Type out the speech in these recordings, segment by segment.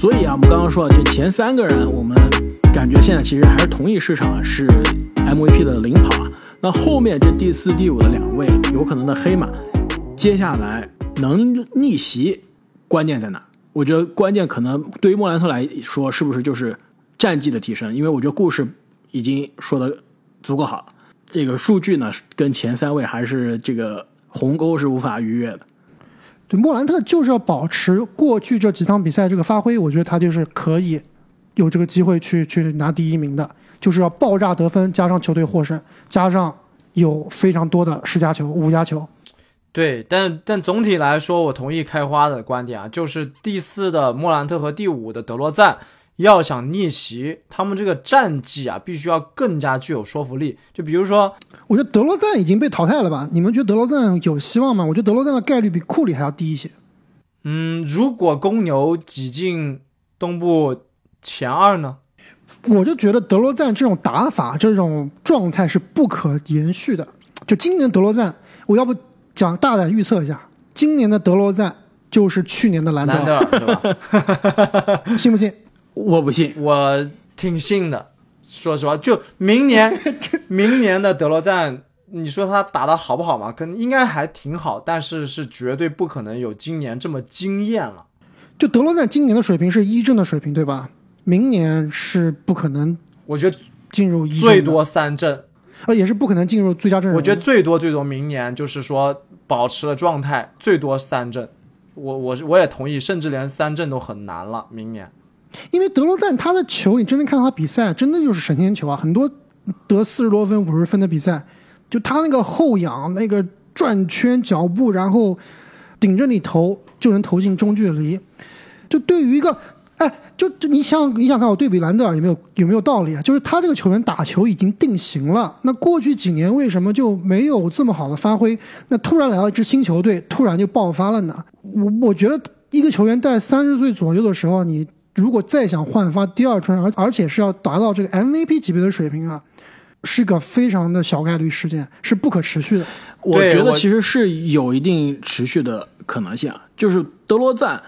所以啊，我们刚刚说这前三个人，我们感觉现在其实还是同一市场是 MVP 的领跑啊。那后面这第四、第五的两位有可能的黑马，接下来能逆袭，关键在哪？我觉得关键可能对于莫兰特来说，是不是就是战绩的提升？因为我觉得故事已经说的足够好了，这个数据呢跟前三位还是这个鸿沟是无法逾越的。对，莫兰特就是要保持过去这几场比赛这个发挥，我觉得他就是可以有这个机会去去拿第一名的。就是要爆炸得分，加上球队获胜，加上有非常多的十佳球、五佳球。对，但但总体来说，我同意开花的观点啊，就是第四的莫兰特和第五的德罗赞要想逆袭，他们这个战绩啊，必须要更加具有说服力。就比如说，我觉得德罗赞已经被淘汰了吧？你们觉得德罗赞有希望吗？我觉得德罗赞的概率比库里还要低一些。嗯，如果公牛挤进东部前二呢？我就觉得德罗赞这种打法、这种状态是不可延续的。就今年德罗赞，我要不讲大胆预测一下，今年的德罗赞就是去年的兰德尔，是吧？信不信？我不信，我挺信的。说实话，就明年，明年的德罗赞，你说他打的好不好嘛？可能应该还挺好，但是是绝对不可能有今年这么惊艳了。就德罗赞今年的水平是一阵的水平，对吧？明年是不可能，我觉得进入最多三阵，呃，也是不可能进入最佳阵容。我觉得最多最多明年就是说保持了状态，最多三阵。我我我也同意，甚至连三阵都很难了。明年，因为德罗赞他的球，你真正看他比赛，真的就是神仙球啊！很多得四十多分、五十分的比赛，就他那个后仰、那个转圈、脚步，然后顶着你投就能投进中距离。就对于一个。哎，就就你想你想看我对比兰德尔有没有有没有道理啊？就是他这个球员打球已经定型了，那过去几年为什么就没有这么好的发挥？那突然来到一支新球队，突然就爆发了呢？我我觉得一个球员在三十岁左右的时候，你如果再想焕发第二春，而而且是要达到这个 MVP 级别的水平啊，是个非常的小概率事件，是不可持续的。我觉得其实是有一定持续的可能性啊，就是德罗赞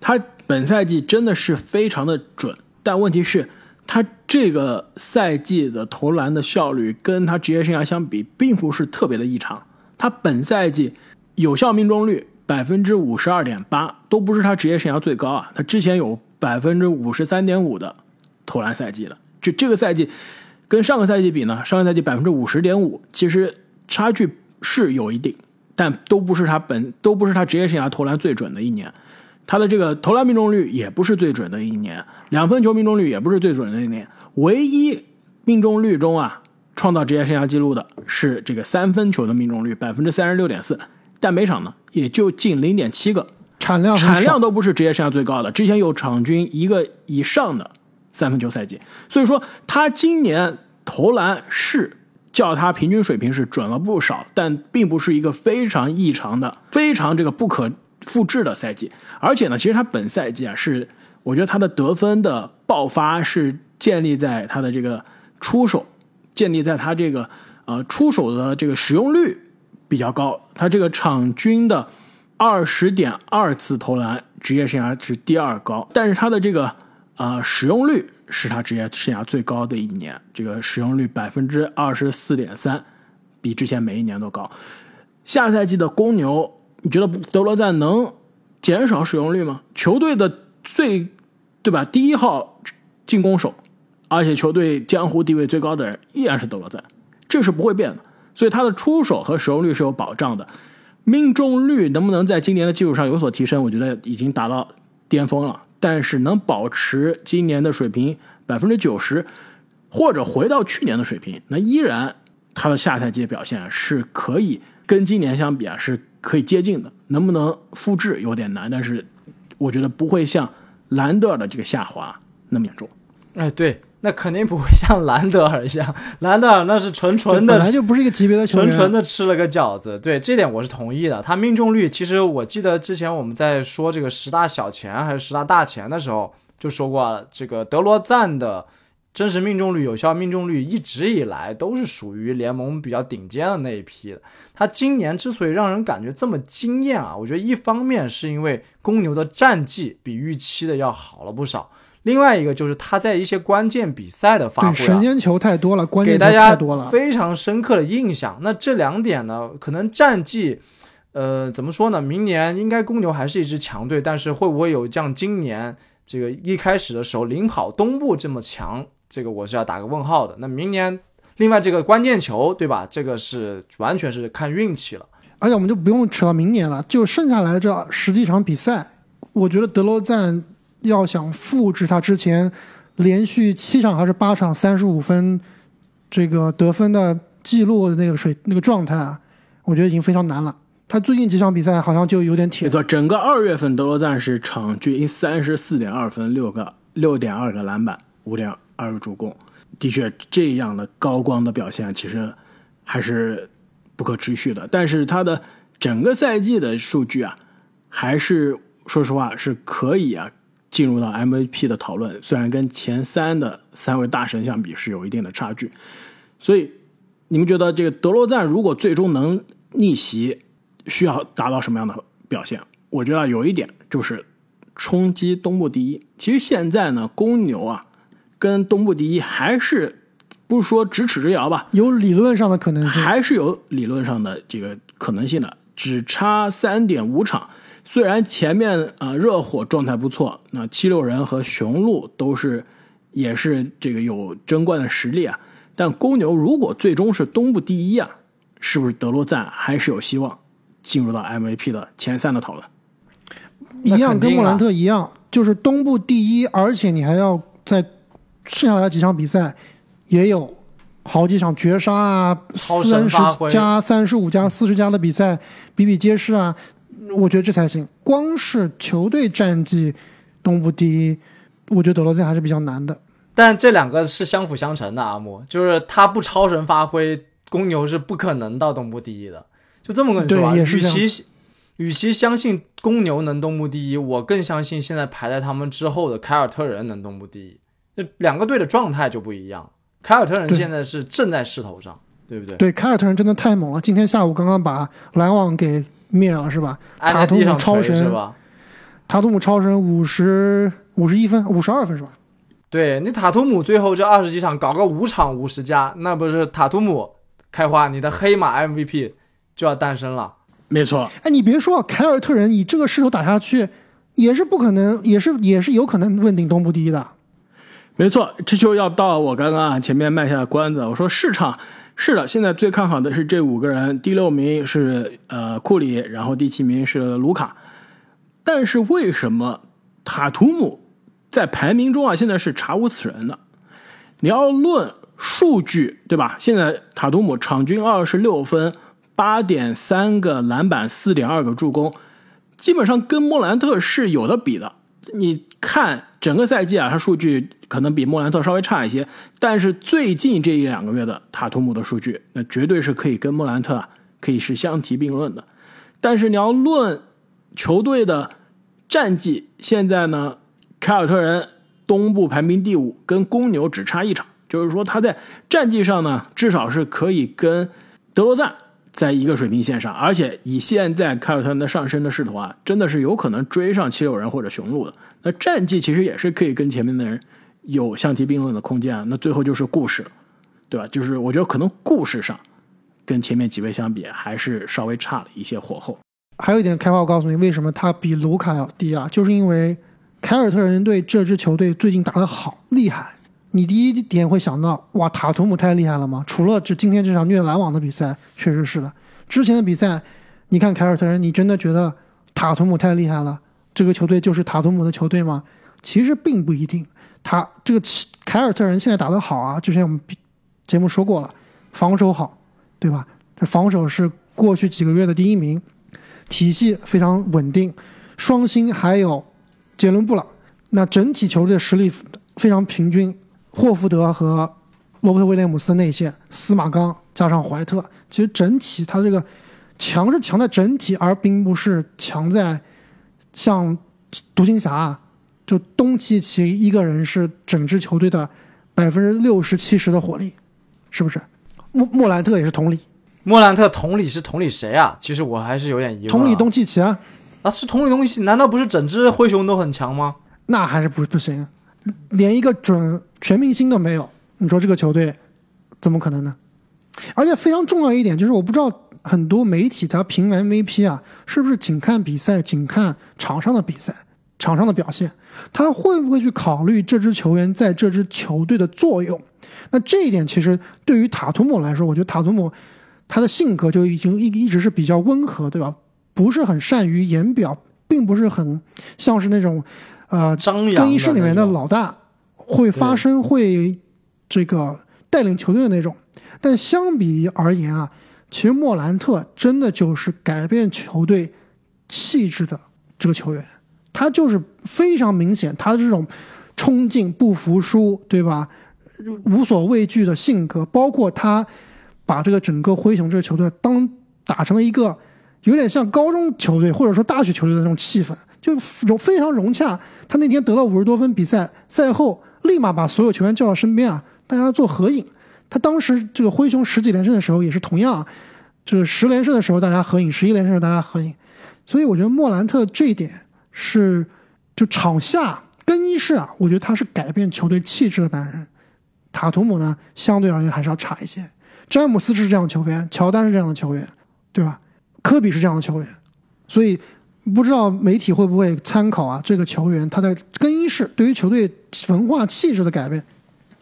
他。本赛季真的是非常的准，但问题是，他这个赛季的投篮的效率跟他职业生涯相比，并不是特别的异常。他本赛季有效命中率百分之五十二点八，都不是他职业生涯最高啊。他之前有百分之五十三点五的投篮赛季了，就这个赛季跟上个赛季比呢，上个赛季百分之五十点五，其实差距是有一定，但都不是他本都不是他职业生涯投篮最准的一年。他的这个投篮命中率也不是最准的一年，两分球命中率也不是最准的一年，唯一命中率中啊创造职业生涯纪录的是这个三分球的命中率百分之三十六点四，但每场呢也就进零点七个，产量产量都不是职业生涯最高的，之前有场均一个以上的三分球赛季，所以说他今年投篮是较他平均水平是准了不少，但并不是一个非常异常的、非常这个不可。复制的赛季，而且呢，其实他本赛季啊，是我觉得他的得分的爆发是建立在他的这个出手，建立在他这个呃出手的这个使用率比较高，他这个场均的二十点二次投篮，职业生涯是第二高，但是他的这个呃使用率是他职业生涯最高的一年，这个使用率百分之二十四点三，比之前每一年都高。下赛季的公牛。你觉得德罗赞能减少使用率吗？球队的最对吧？第一号进攻手，而且球队江湖地位最高的人依然是德罗赞，这是不会变的。所以他的出手和使用率是有保障的。命中率能不能在今年的基础上有所提升？我觉得已经达到巅峰了。但是能保持今年的水平百分之九十，或者回到去年的水平，那依然他的下赛季表现是可以跟今年相比啊是。可以接近的，能不能复制有点难，但是我觉得不会像兰德尔的这个下滑那么严重。哎，对，那肯定不会像 兰德尔一样，兰德尔那是纯纯的，本来就不是一个级别的球员，纯纯的吃了个饺子。对，这点我是同意的。他命中率，其实我记得之前我们在说这个十大小钱还是十大大钱的时候就说过了，这个德罗赞的真实命中率、有效命中率一直以来都是属于联盟比较顶尖的那一批的。他今年之所以让人感觉这么惊艳啊，我觉得一方面是因为公牛的战绩比预期的要好了不少，另外一个就是他在一些关键比赛的发挥、啊，对，神仙球太多了，关键大家太多了。非常深刻的印象。那这两点呢，可能战绩，呃，怎么说呢？明年应该公牛还是一支强队，但是会不会有像今年这个一开始的时候领跑东部这么强？这个我是要打个问号的。那明年，另外这个关键球，对吧？这个是完全是看运气了。而且我们就不用扯到明年了，就剩下来这十几场比赛，我觉得德罗赞要想复制他之前连续七场还是八场三十五分这个得分的记录的那个水那个状态啊，我觉得已经非常难了。他最近几场比赛好像就有点铁没，错，整个二月份德罗赞是场均三十四点二分，六个六点二个篮板，五点二个助攻。的确，这样的高光的表现其实还是不可持续的。但是他的整个赛季的数据啊，还是说实话是可以啊进入到 MVP 的讨论。虽然跟前三的三位大神相比是有一定的差距，所以你们觉得这个德罗赞如果最终能逆袭，需要达到什么样的表现？我觉得有一点就是冲击东部第一。其实现在呢，公牛啊跟东部第一还是不是说咫尺之遥吧，有理论上的可能性。还是有理论上的这个可能性的，只差三点五场。虽然前面啊、呃热火状态不错，那七六人和雄鹿都是也是这个有争冠的实力啊，但公牛如果最终是东部第一啊，是不是德罗赞还是有希望进入到 MVP 的前三的讨论？一样跟莫兰特一样，就是东部第一，而且你还要在剩下来的几场比赛也有好几场绝杀啊，三十加三十五加四十加的比赛比比皆是啊，我觉得这才行。光是球队战绩东部第一，我觉得德罗赞还是比较难的。但这两个是相辅相成的，阿木，就是他不超神发挥，公牛是不可能到东部第一的。就这么跟你说啊，对也是与其与其相信公牛能东部第一，我更相信现在排在他们之后的凯尔特人能东部第一。这两个队的状态就不一样，凯尔特人现在是正在势头上，对不对？对，凯尔特人真的太猛了，今天下午刚刚把篮网给灭了，是吧？塔图姆超神是吧？塔图姆超神五十五十一分，五十二分是吧？对你塔图姆最后这二十几场搞个五场五十加，那不是塔图姆开花，你的黑马 MVP 就要诞生了。没错，哎，你别说，凯尔特人以这个势头打下去，也是不可能，也是也是有可能问鼎东部第一的。没错，这就要到我刚刚啊前面卖下的关子。我说市场是的，现在最看好的是这五个人，第六名是呃库里，然后第七名是卢卡。但是为什么塔图姆在排名中啊现在是查无此人的？你要论数据对吧？现在塔图姆场均二十六分，八点三个篮板，四点二个助攻，基本上跟莫兰特是有的比的。你看整个赛季啊，他数据可能比莫兰特稍微差一些，但是最近这一两个月的塔图姆的数据，那绝对是可以跟莫兰特啊可以是相提并论的。但是你要论球队的战绩，现在呢，凯尔特人东部排名第五，跟公牛只差一场，就是说他在战绩上呢，至少是可以跟德罗赞在一个水平线上，而且以现在凯尔特人的上升的势头啊，真的是有可能追上七六人或者雄鹿的。那战绩其实也是可以跟前面的人有相提并论的空间啊。那最后就是故事，对吧？就是我觉得可能故事上跟前面几位相比，还是稍微差了一些火候。还有一点开花，我告诉你，为什么他比卢卡要低啊？就是因为凯尔特人队这支球队最近打得好厉害。你第一点会想到，哇，塔图姆太厉害了吗？除了这今天这场虐篮网的比赛，确实是的。之前的比赛，你看凯尔特人，你真的觉得塔图姆太厉害了？这个球队就是塔图姆的球队吗？其实并不一定。他这个凯尔特人现在打得好啊，就像我们节目说过了，防守好，对吧？这防守是过去几个月的第一名，体系非常稳定，双星还有杰伦布朗，那整体球队的实力非常平均。霍福德和罗伯特威廉姆斯内线，司马刚加上怀特，其实整体他这个强是强在整体，而并不是强在像独行侠，就东契奇一个人是整支球队的百分之六十七十的火力，是不是？莫莫兰特也是同理，莫兰特同理是同理谁啊？其实我还是有点疑问啊。同理东契奇啊，啊，是同理东西，难道不是整支灰熊都很强吗？那还是不不行，连一个准全明星都没有，你说这个球队怎么可能呢？而且非常重要一点就是，我不知道很多媒体他评 MVP 啊，是不是仅看比赛，仅看场上的比赛，场上的表现，他会不会去考虑这支球员在这支球队的作用？那这一点其实对于塔图姆来说，我觉得塔图姆他的性格就已经一一直是比较温和，对吧？不是很善于言表，并不是很像是那种呃张扬更衣室里面的老大，会发声，会这个带领球队的那种。但相比而言啊，其实莫兰特真的就是改变球队气质的这个球员，他就是非常明显，他的这种冲劲、不服输，对吧？无所畏惧的性格，包括他把这个整个灰熊这个球队当打成了一个有点像高中球队或者说大学球队的那种气氛，就融非常融洽。他那天得了五十多分，比赛赛后立马把所有球员叫到身边啊，大家做合影。他当时这个灰熊十几连胜的时候也是同样啊，这个十连胜的时候大家合影，十一连胜的时候大家合影。所以我觉得莫兰特这一点是就场下更衣室啊，我觉得他是改变球队气质的男人。塔图姆呢，相对而言还是要差一些。詹姆斯是这样的球员，乔丹是这样的球员，对吧？科比是这样的球员，所以不知道媒体会不会参考啊这个球员他在更衣室对于球队文化气质的改变。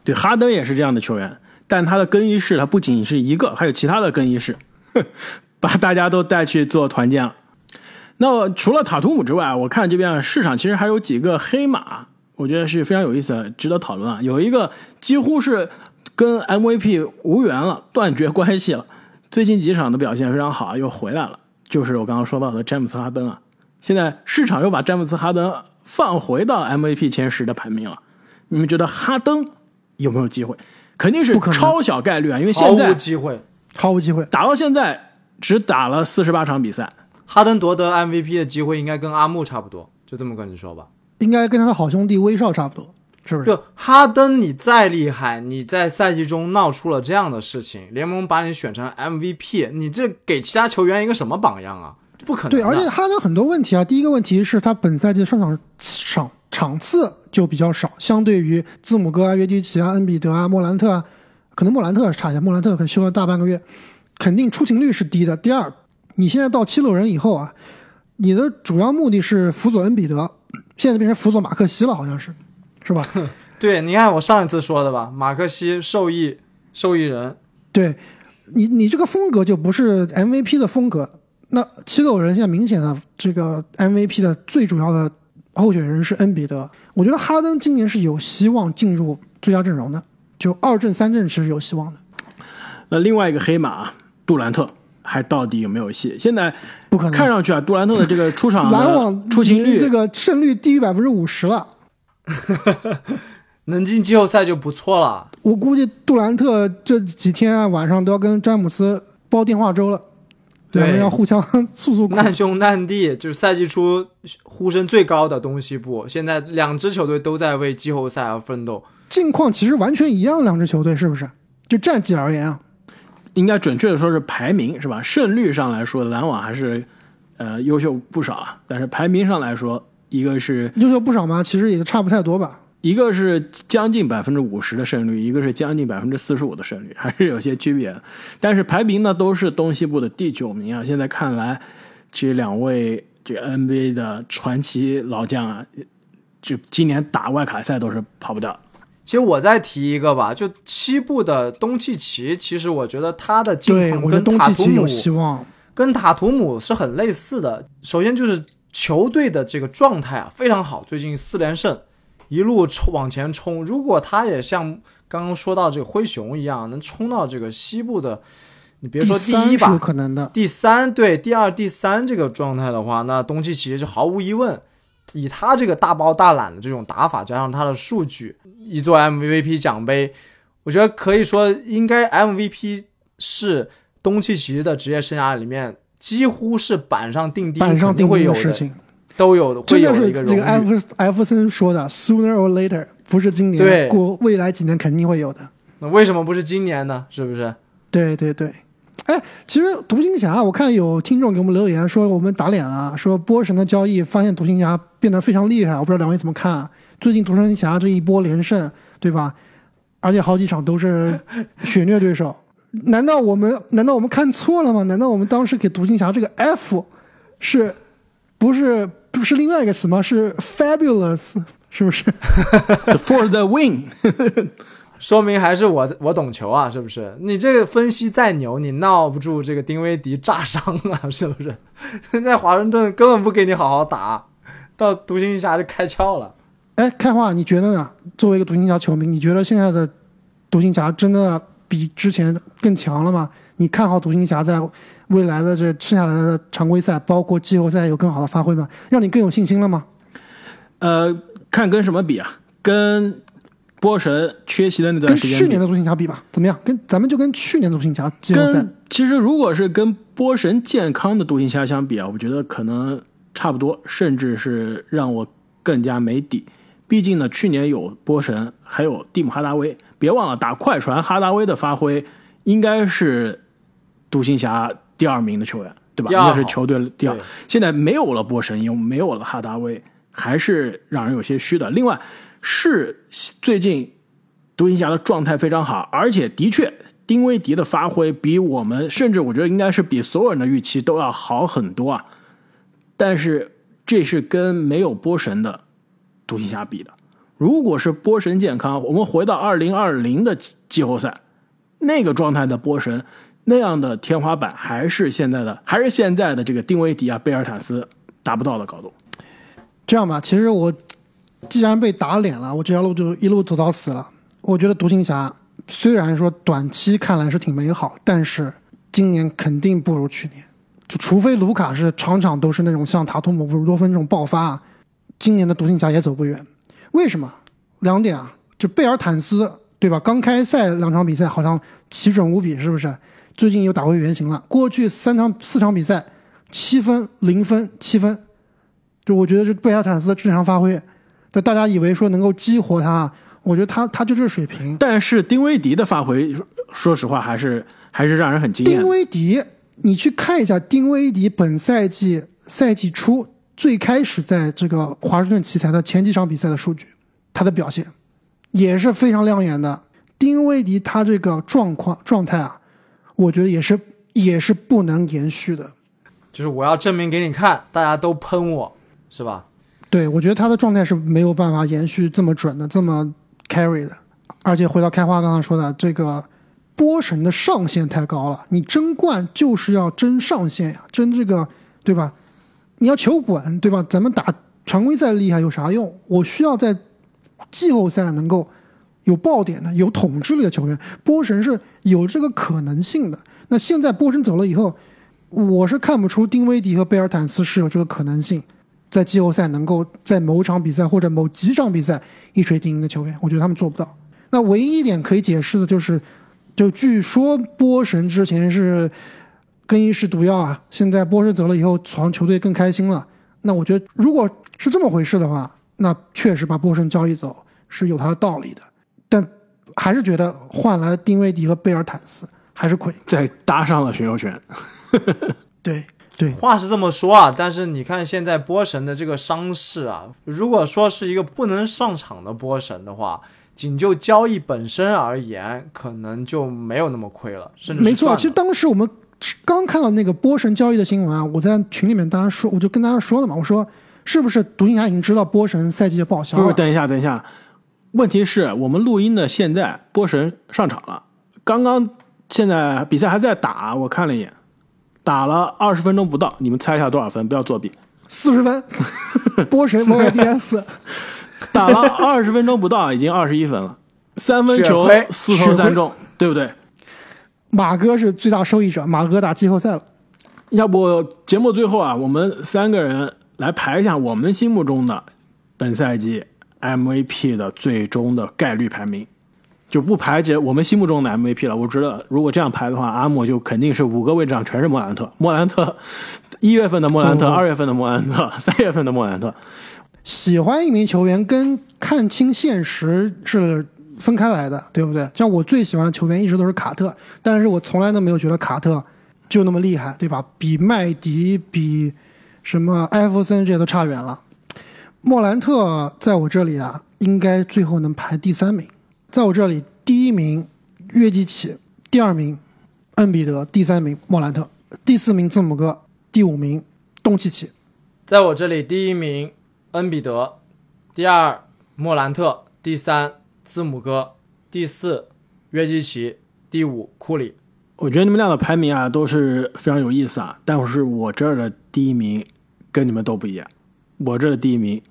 对，哈登也是这样的球员，但他的更衣室他不仅是一个，还有其他的更衣室，把大家都带去做团建了。那除了塔图姆之外，我看这边市场其实还有几个黑马，我觉得是非常有意思的，值得讨论啊。有一个几乎是跟 MVP 无缘了，断绝关系了。最近几场的表现非常好，又回来了，就是我刚刚说到的詹姆斯哈登啊。现在市场又把詹姆斯哈登放回到 MVP 前十的排名了。你们觉得哈登有没有机会？肯定是不可能超小概率啊，因为现在毫无机会。毫无机会。打到现在只打了四十八场比赛，哈登夺得 MVP 的机会应该跟阿木差不多，就这么跟你说吧。应该跟他的好兄弟威少差不多，是不是？就哈登，你再厉害，你在赛季中闹出了这样的事情，联盟把你选成 MVP，你这给其他球员一个什么榜样啊？不可能。对，而且哈登很多问题啊。第一个问题是他本赛季上场场场次就比较少，相对于字母哥啊、约基奇啊、恩比德啊、莫兰特啊，可能莫兰特差一些，莫兰特可能休了大半个月，肯定出勤率是低的。第二，你现在到七六人以后啊，你的主要目的是辅佐恩比德，现在变成辅佐马克西了，好像是，是吧？对，你看我上一次说的吧，马克西受益受益人，对你，你这个风格就不是 MVP 的风格。那七六人现在明显的这个 MVP 的最主要的候选人是恩比德，我觉得哈登今年是有希望进入最佳阵容的，就二阵三阵是有希望的，那另外一个黑马杜兰特还到底有没有戏？现在不可能。看上去啊，杜兰特的这个出场 篮网出勤率，这个胜率低于百分之五十了，能进季后赛就不错了。我估计杜兰特这几天啊晚上都要跟詹姆斯煲电话粥了，对两人要互相 诉诉苦。难兄难弟，就是赛季初呼声最高的东西部，现在两支球队都在为季后赛而奋斗。近况其实完全一样，两支球队是不是？就战绩而言啊，应该准确的说是排名是吧？胜率上来说，篮网还是呃优秀不少啊。但是排名上来说，一个是优秀不少吗，其实也差不太多吧。一个是将近百分之五十的胜率，一个是将近百分之四十五的胜率，还是有些区别的。但是排名呢都是东西部的第九名啊。现在看来，这两位这 NBA 的传奇老将啊，就今年打外卡赛都是跑不掉。其实我再提一个吧，就西部的东契奇，其实我觉得他的近对，况我觉得跟塔图姆东契奇有希望。跟塔图姆是很类似的。首先就是球队的这个状态啊非常好，最近四连胜，一路冲往前冲。如果他也像刚刚说到这个灰熊一样，能冲到这个西部的，你别说第一吧，可能的。第三对第二、第三这个状态的话，那东契奇是毫无疑问。以他这个大包大揽的这种打法，加上他的数据，一座 MVP 奖杯，我觉得可以说应该 MVP 是东契奇的职业生涯里面几乎是板上钉钉，板上钉钉的事情。都有会真的是这个艾。弗艾弗森说的，sooner or later，不是今年，对过未来几年肯定会有的。那为什么不是今年呢？是不是？对对对，哎，其实独行侠，我看有听众给我们留言说我们打脸了，说波神的交易发现独行侠变得非常厉害，我不知道两位怎么看啊？最近独行侠这一波连胜，对吧？而且好几场都是血虐对手，难道我们难道我们看错了吗？难道我们当时给独行侠这个 F 是不是不是另外一个词吗？是 fabulous，是不是？For the win，说明还是我我懂球啊，是不是？你这个分析再牛，你闹不住这个丁威迪炸伤啊，是不是？现在华盛顿根本不给你好好打，到独行侠就开窍了。哎，开化，你觉得呢？作为一个独行侠球迷，你觉得现在的独行侠真的比之前更强了吗？你看好独行侠在未来的这剩下来的常规赛，包括季后赛有更好的发挥吗？让你更有信心了吗？呃，看跟什么比啊？跟波神缺席的那段时间比去年的独行侠比吧，怎么样？跟咱们就跟去年的独行侠季后赛跟其实如果是跟波神健康的独行侠相比啊，我觉得可能差不多，甚至是让我更加没底。毕竟呢，去年有波神，还有蒂姆哈达威，别忘了打快船哈达威的发挥应该是独行侠第二名的球员，对吧？应该是球队第二。现在没有了波神，又没有了哈达威，还是让人有些虚的。另外是最近独行侠的状态非常好，而且的确丁威迪的发挥比我们，甚至我觉得应该是比所有人的预期都要好很多啊。但是这是跟没有波神的独行侠比的。如果是波神健康，我们回到二零二零的季后赛，那个状态的波神，那样的天花板还是现在的，还是现在的这个丁威迪啊、贝尔坦斯达不到的高度。这样吧，其实我既然被打脸了，我这条路就一路走到死了。我觉得独行侠虽然说短期看来是挺美好，但是今年肯定不如去年。就除非卢卡是场场都是那种像塔图姆、布鲁多芬这种爆发，今年的独行侠也走不远。为什么？两点啊，就贝尔坦斯对吧？刚开赛两场比赛好像奇准无比，是不是？最近又打回原形了。过去三场四场比赛，七分、零分、七分，就我觉得这贝尔坦斯的正常发挥，就大家以为说能够激活他，我觉得他他就这水平。但是丁威迪的发挥，说实话还是还是让人很惊艳丁。威迪，你去看一下丁威迪本赛季赛季初最开始在这个华盛顿奇才的前几场比赛的数据，他的表现也是非常亮眼的。丁威迪他这个状况状态啊，我觉得也是也是不能延续的。就是我要证明给你看，大家都喷我，是吧？对，我觉得他的状态是没有办法延续这么准的、这么 carry 的。而且回到开花刚刚说的，这个波神的上限太高了，你争冠就是要争上限呀，争这个对吧？你要求稳对吧？咱们打常规赛厉害有啥用？我需要在季后赛能够有爆点的、有统治力的球员。波神是有这个可能性的。那现在波神走了以后，我是看不出丁威迪和贝尔坦斯是有这个可能性。在季后赛能够在某场比赛或者某几场比赛一锤定音的球员，我觉得他们做不到。那唯一一点可以解释的就是，就据说波神之前是更衣室毒药啊，现在波神走了以后，好像球队更开心了。那我觉得如果是这么回事的话，那确实把波神交易走是有他的道理的。但还是觉得换来丁威迪和贝尔坦斯还是亏。再搭上了选秀权，对对，话是这么说啊，但是你看现在波神的这个伤势啊，如果说是一个不能上场的波神的话，仅就交易本身而言，可能就没有那么亏了，甚至没错。其实当时我们刚看到那个波神交易的新闻啊，我在群里面大家说，我就跟大家说了嘛，我说是不是独行侠已经知道波神赛季就报销不是，了？等一下，等一下。问题是我们录音的现在，波神上场了，刚刚现在比赛还在打，我看了一眼，打了二十分钟不到，你们猜一下多少分？不要作弊。四十分，波神 YDS 打了二十分钟不到，已经二十一分了，三分球四投三中，对不对？马哥是最大受益者，马哥打季后赛了。要不节目最后啊，我们三个人来排一下我们心目中的本赛季 MVP 的最终的概率排名。就不排这我们心目中的 MVP 了。我觉得如果这样排的话，阿姆就肯定是五个位置上全是莫兰特。莫兰特，一月份的莫兰特，嗯二月份的莫兰特，三月份的莫兰特。喜欢一名球员跟看清现实是分开来的，对不对？像我最喜欢的球员一直都是卡特，但是我从来都没有觉得卡特就那么厉害，对吧？比麦迪、比什么艾弗森这些都差远了。莫兰特在我这里啊，应该最后能排第三名。在我这里，第一名约基奇，第二名恩比德，第三名莫兰特，第四名字母哥，第五名东契奇。在我这里，第一名恩比德，第二莫兰特，第三字母哥，第四约基奇，第五库里。我觉得你们俩的排名啊都是非常有意思啊，但是我这儿的第一名跟你们都不一样。我这儿的第一名，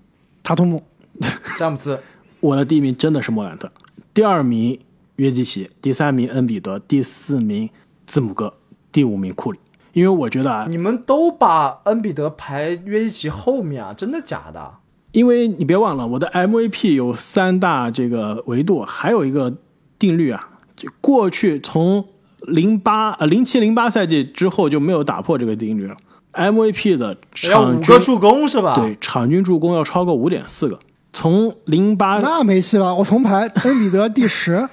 塔图姆，詹姆斯，我的第一名真的是莫兰特，第二名约基奇，第三名恩比德，第四名字母哥，第五名库里。因为我觉得啊，你们都把恩比德排约基奇后面啊？真的假的？因为你别忘了，我的 MVP 有三大这个维度，还有一个定律啊，就过去从零八呃零七零八赛季之后就没有打破这个定律了。MVP 的场均五个助攻是吧？对场均助攻要超过五点四个，从零八那没戏了，我重排恩比德第十，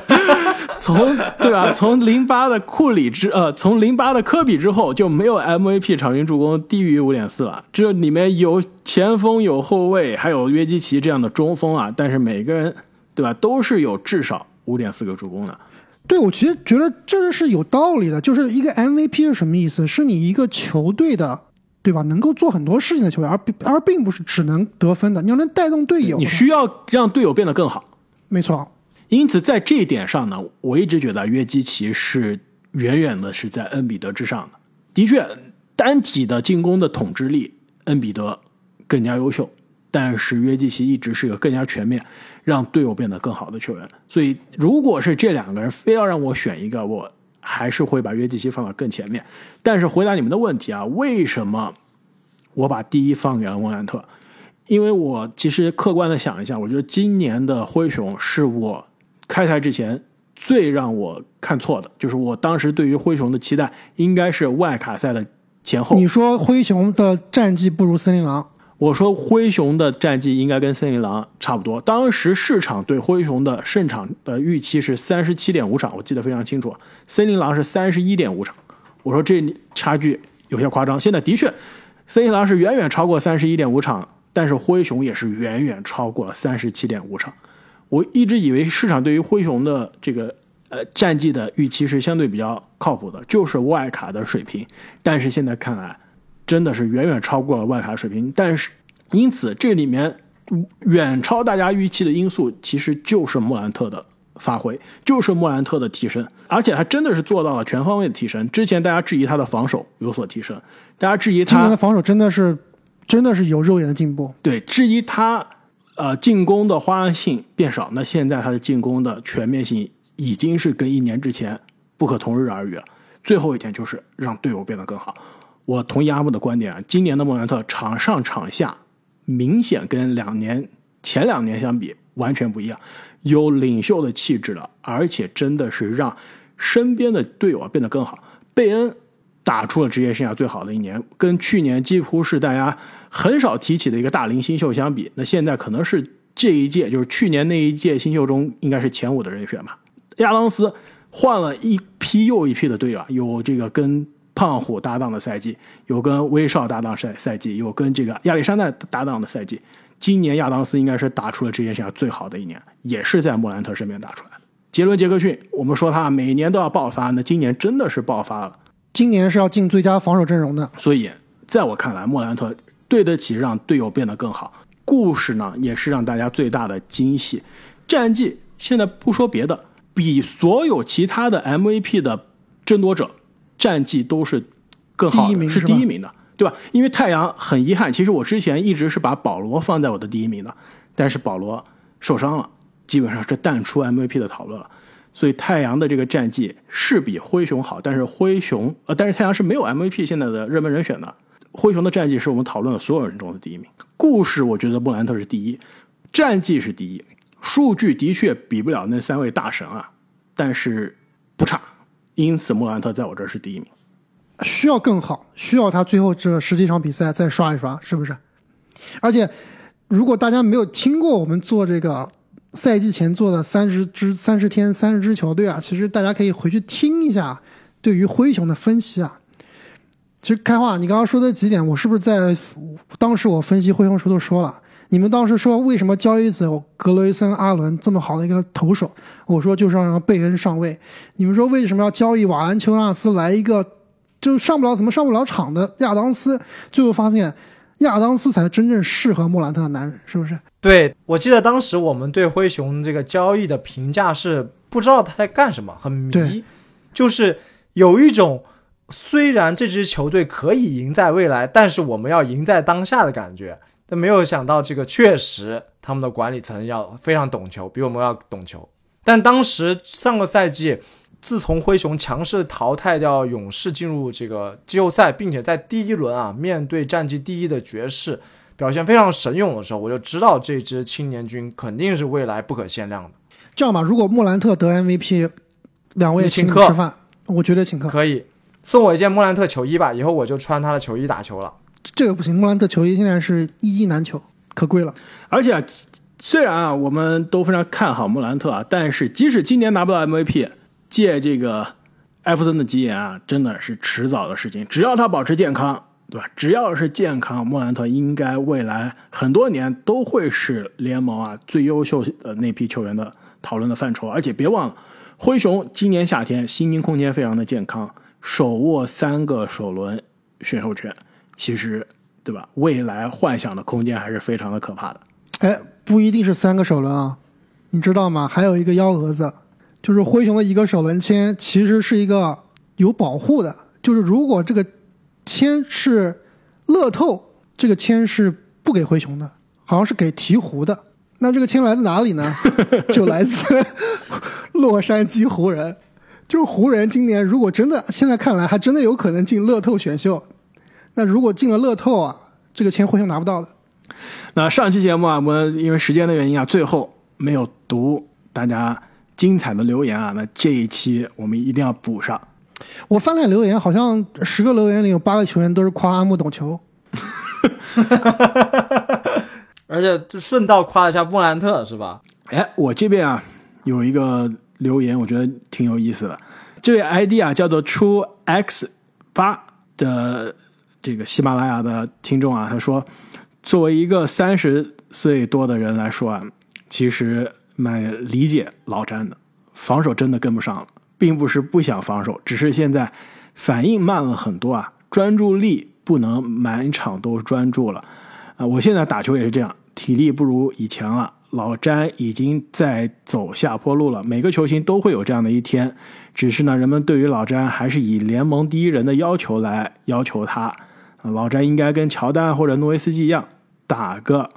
从对吧？从零八的库里之呃，从零八的科比之后就没有 MVP 场均助攻低于五点四了。这里面有前锋、有后卫，还有约基奇这样的中锋啊，但是每个人对吧都是有至少五点四个助攻的。对我其实觉得这个是有道理的，就是一个 MVP 是什么意思？是你一个球队的，对吧？能够做很多事情的球员，而并而并不是只能得分的，你要能带动队友你。需要让队友变得更好。没错，因此，在这一点上呢，我一直觉得约基奇是远远的是在恩比德之上的。的确，单体的进攻的统治力，恩比德更加优秀，但是约基奇一直是个更加全面，让队友变得更好的球员。所以，如果是这两个人非要让我选一个，我还是会把约基奇放到更前面。但是回答你们的问题啊，为什么我把第一放给了莫兰特？因为我其实客观的想一下，我觉得今年的灰熊是我开赛之前最让我看错的，就是我当时对于灰熊的期待应该是外卡赛的前后。你说灰熊的战绩不如森林狼，我说灰熊的战绩应该跟森林狼差不多，当时市场对灰熊的胜场的预期是三十七点五场，我记得非常清楚，森林狼是三十一点五场。我说这差距有些夸张，现在的确，森林狼是远远超过三十一点五场，但是灰熊也是远远超过三十七点五场。我一直以为市场对于灰熊的这个呃战绩的预期是相对比较靠谱的，就是外卡的水平，但是现在看来真的是远远超过了外卡水平。但是因此这里面远超大家预期的因素，其实就是莫兰特的发挥，就是莫兰特的提升，而且他真的是做到了全方位的提升。之前大家质疑他的防守有所提升，大家质疑他今年的防守真的是真的是有肉眼的进步。对，质疑他呃进攻的花样性变少，那现在他的进攻的全面性已经是跟一年之前不可同日而语了。最后一点就是让队友变得更好。我同意阿木的观点啊，今年的莫兰特场上场下明显跟两年前两年相比完全不一样，有领袖的气质了，而且真的是让身边的队友啊变得更好。贝恩打出了职业生涯最好的一年，跟去年几乎是大家很少提起的一个大龄新秀相比，那现在可能是这一届就是去年那一届新秀中应该是前五的人选吧。亚当斯换了一批又一批的队友，有这个跟胖虎搭档的赛季，有跟威少搭档赛赛季，有跟这个亚历山大搭档的赛季。今年亚当斯应该是打出了职业生涯最好的一年，也是在莫兰特身边打出来的。杰伦杰克逊，我们说他每年都要爆发，那今年真的是爆发了。今年是要进最佳防守阵容的，所以在我看来，莫兰特对得起让队友变得更好。故事呢，也是让大家最大的惊喜。战绩现在不说别的，比所有其他的 MVP 的争夺者战绩都是更好的，是第一名是第一名的，对吧？因为太阳很遗憾，其实我之前一直是把保罗放在我的第一名的，但是保罗受伤了，基本上是淡出 MVP 的讨论了。所以太阳的这个战绩是比灰熊好，但是灰熊呃，但是太阳是没有 MVP 现在的热门人选的。灰熊的战绩是我们讨论的所有人中的第一名。故事我觉得莫兰特是第一，战绩是第一，数据的确比不了那三位大神啊，但是不差，因此莫兰特在我这儿是第一名。需要更好，需要他最后这十几场比赛再刷一刷，是不是？而且，如果大家没有听过我们做这个赛季前做的三十支、三十天、三十支球队啊，其实大家可以回去听一下对于灰熊的分析啊。其实开话，你刚刚说的几点，我是不是在当时我分析灰熊时候都说了？你们当时说为什么交易走格雷森、阿伦这么好的一个投手？我说就是让贝恩上位。你们说为什么要交易瓦兰丘纳斯来一个就上不了怎么上不了场的亚当斯？最后发现亚当斯才真正适合莫兰特的男人，是不是？对，我记得当时我们对灰熊这个交易的评价是不知道他在干什么，很迷，就是有一种虽然这支球队可以赢在未来，但是我们要赢在当下的感觉。但没有想到，这个确实他们的管理层要非常懂球，比我们要懂球。但当时上个赛季，自从灰熊强势淘汰掉勇士进入这个季后赛，并且在第一轮啊面对战绩第一的爵士表现非常神勇的时候，我就知道这支青年军肯定是未来不可限量的。这样吧，如果莫兰特得 MVP，两位请客吃饭，我绝对请客。可以送我一件莫兰特球衣吧，以后我就穿他的球衣打球了。这个不行，莫兰特球衣现在是一衣难求，可贵了。而且啊，虽然啊我们都非常看好莫兰特啊，但是即使今年拿不到 MVP，借这个艾弗森的吉言啊，真的是迟早的事情。只要他保持健康，对吧？只要是健康，莫兰特应该未来很多年都会是联盟啊最优秀的那批球员的讨论的范畴。而且别忘了，灰熊今年夏天薪金空间非常的健康，手握三个首轮选秀权，其实对吧？未来幻想的空间还是非常的可怕的。哎，不一定是三个首轮啊，你知道吗？还有一个幺蛾子，就是灰熊的一个首轮签其实是一个有保护的，就是如果这个签是乐透，这个签是不给灰熊的，好像是给鹈鹕的。那这个签来自哪里呢？就来自洛杉矶湖人。就是湖人今年如果真的现在看来还真的有可能进乐透选秀，那如果进了乐透啊，这个钱灰熊拿不到的。那上期节目啊，我们因为时间的原因啊，最后没有读大家精彩的留言啊，那这一期我们一定要补上。我翻了留言，好像十个留言里有八个球员都是夸阿木懂球。而且就顺道夸了一下莫兰特，是吧？哎，我这边啊有一个留言，我觉得挺有意思的。这位 ID 啊叫做出 X 八的这个喜马拉雅的听众啊，他说，作为一个三十岁多的人来说啊，其实蛮理解老詹的，防守真的跟不上了，并不是不想防守，只是现在反应慢了很多啊，专注力不能满场都专注了。啊，我现在打球也是这样，体力不如以前了。老詹已经在走下坡路了，每个球星都会有这样的一天。只是呢，人们对于老詹还是以联盟第一人的要求来要求他。啊老詹应该跟乔丹或者诺维斯基一样，打个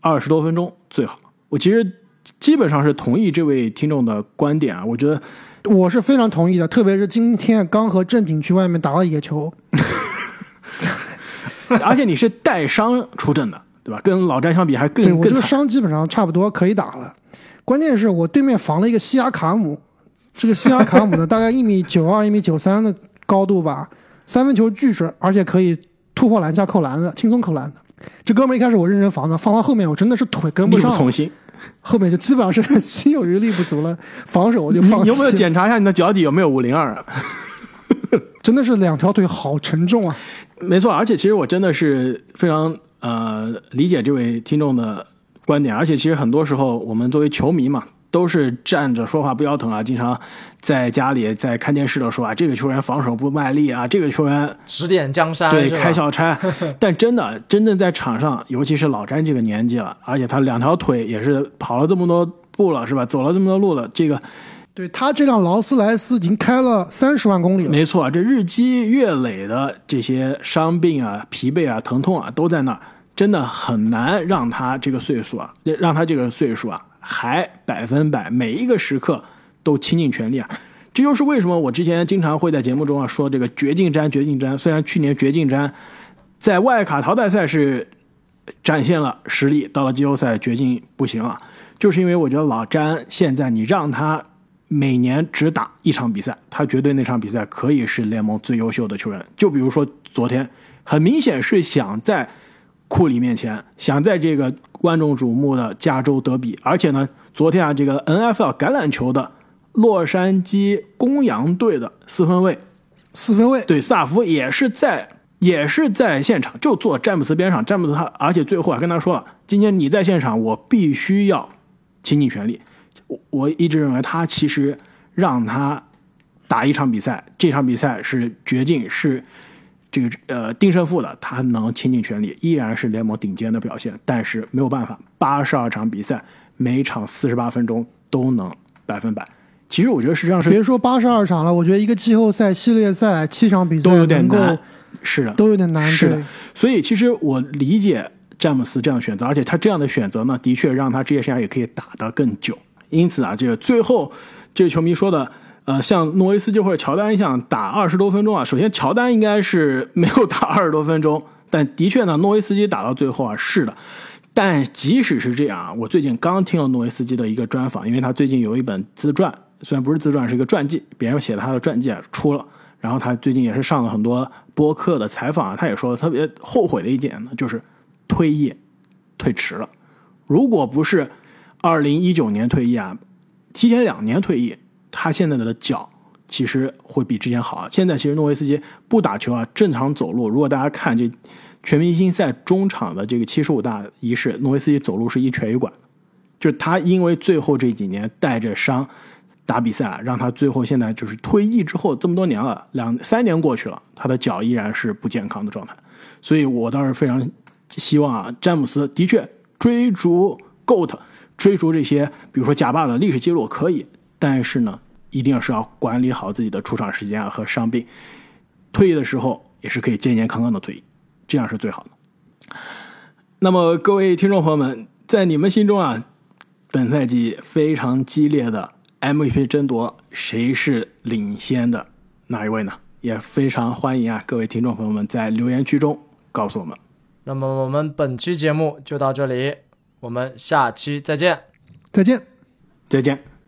二十多分钟最好。我其实基本上是同意这位听众的观点啊，我觉得我是非常同意的，特别是今天刚和正经去外面打了野球，而且你是带伤出阵的，对吧？跟老詹相比还对我这个。伤基本上差不多可以打了。关键是我对面防了一个西亚卡姆，这个西亚卡姆呢大概一米九二、一米九三的高度吧，三分球巨准，而且可以突破篮下扣篮的，轻松扣篮的。这哥们儿一开始我认真防的，放到后面我真的是腿跟不力不上，从心，后面就基本上是心有余力不足了，防守我就放弃了。有没有检查一下你的脚底有没有五零二啊？真的是两条腿好沉重啊！没错，而且其实我真的是非常呃理解这位听众的观点，而且其实很多时候我们作为球迷嘛，都是站着说话不腰疼啊，经常在家里在看电视的说啊，这个球员防守不卖力啊，这个球员指点江山，对开小差，但真的真正在场上，尤其是老詹这个年纪了，而且他两条腿也是跑了这么多步了，是吧？走了这么多路了，这个对他这辆劳斯莱斯已经开了三十万公里了，没错，这日积月累的这些伤病啊、疲惫啊、疼痛啊，都在那儿，真的很难让他这个岁数啊，让他这个岁数啊，还百分百每一个时刻都倾尽全力啊。这就是为什么我之前经常会在节目中啊说这个绝境詹，绝境詹。虽然去年绝境詹在外卡淘汰赛是展现了实力，到了季后赛绝境不行了。就是因为我觉得老詹现在你让他每年只打一场比赛，他绝对那场比赛可以是联盟最优秀的球员。就比如说昨天，很明显是想在库里面前，想在这个万众瞩目的加州德比，而且呢，昨天啊，这个 NFL 橄榄球的洛杉矶公羊队的四分卫。四分卫，对斯塔夫也是在也是在现场，就坐詹姆斯边上，詹姆斯他而且最后还跟他说了，今天你在现场，我必须要倾尽全力。我我一直认为他其实让他打一场比赛，这场比赛是绝境，是这个呃定胜负的，他能倾尽全力，依然是联盟顶尖的表现。但是没有办法，八十二场比赛，每场四十八分钟都能百分百。其实我觉得实际上是别说八十二场了，我觉得一个季后赛、系列赛七场比赛都有点够难，是的，都有点难。是的，所以其实我理解詹姆斯这样的选择，而且他这样的选择呢，的确让他职业生涯也可以打得更久。因此啊，这个最后这个球迷说的，呃，像诺维斯基或者乔丹一样打二十多分钟啊，首先乔丹应该是没有打二十多分钟，但的确呢，诺维斯基打到最后啊，是的。但即使是这样啊，我最近刚听了诺维斯基的一个专访，因为他最近有一本自传，虽然不是自传，是一个传记，别人写的他的传记啊出了。然后他最近也是上了很多播客的采访啊，他也说特别后悔的一点呢，就是退役退迟了。如果不是二零一九年退役啊，提前两年退役，他现在的脚其实会比之前好啊。现在其实诺维斯基不打球啊，正常走路。如果大家看这全明星赛中场的这个七十五大仪式，诺维斯基走路是一瘸一拐，就是他因为最后这几年带着伤打比赛啊，让他最后现在就是退役之后这么多年了，两三年过去了，他的脚依然是不健康的状态。所以我倒是非常希望啊，詹姆斯的确追逐 GOAT，追逐这些比如说贾巴的历史记录可以，但是呢，一定是要管理好自己的出场时间啊和伤病。退役的时候也是可以健健康康的退役，这样是最好的。那么各位听众朋友们，在你们心中啊，本赛季非常激烈的 MVP 争夺，谁是领先的哪一位呢？也非常欢迎啊，各位听众朋友们在留言区中告诉我们。那么我们本期节目就到这里，我们下期再见。再见。再见。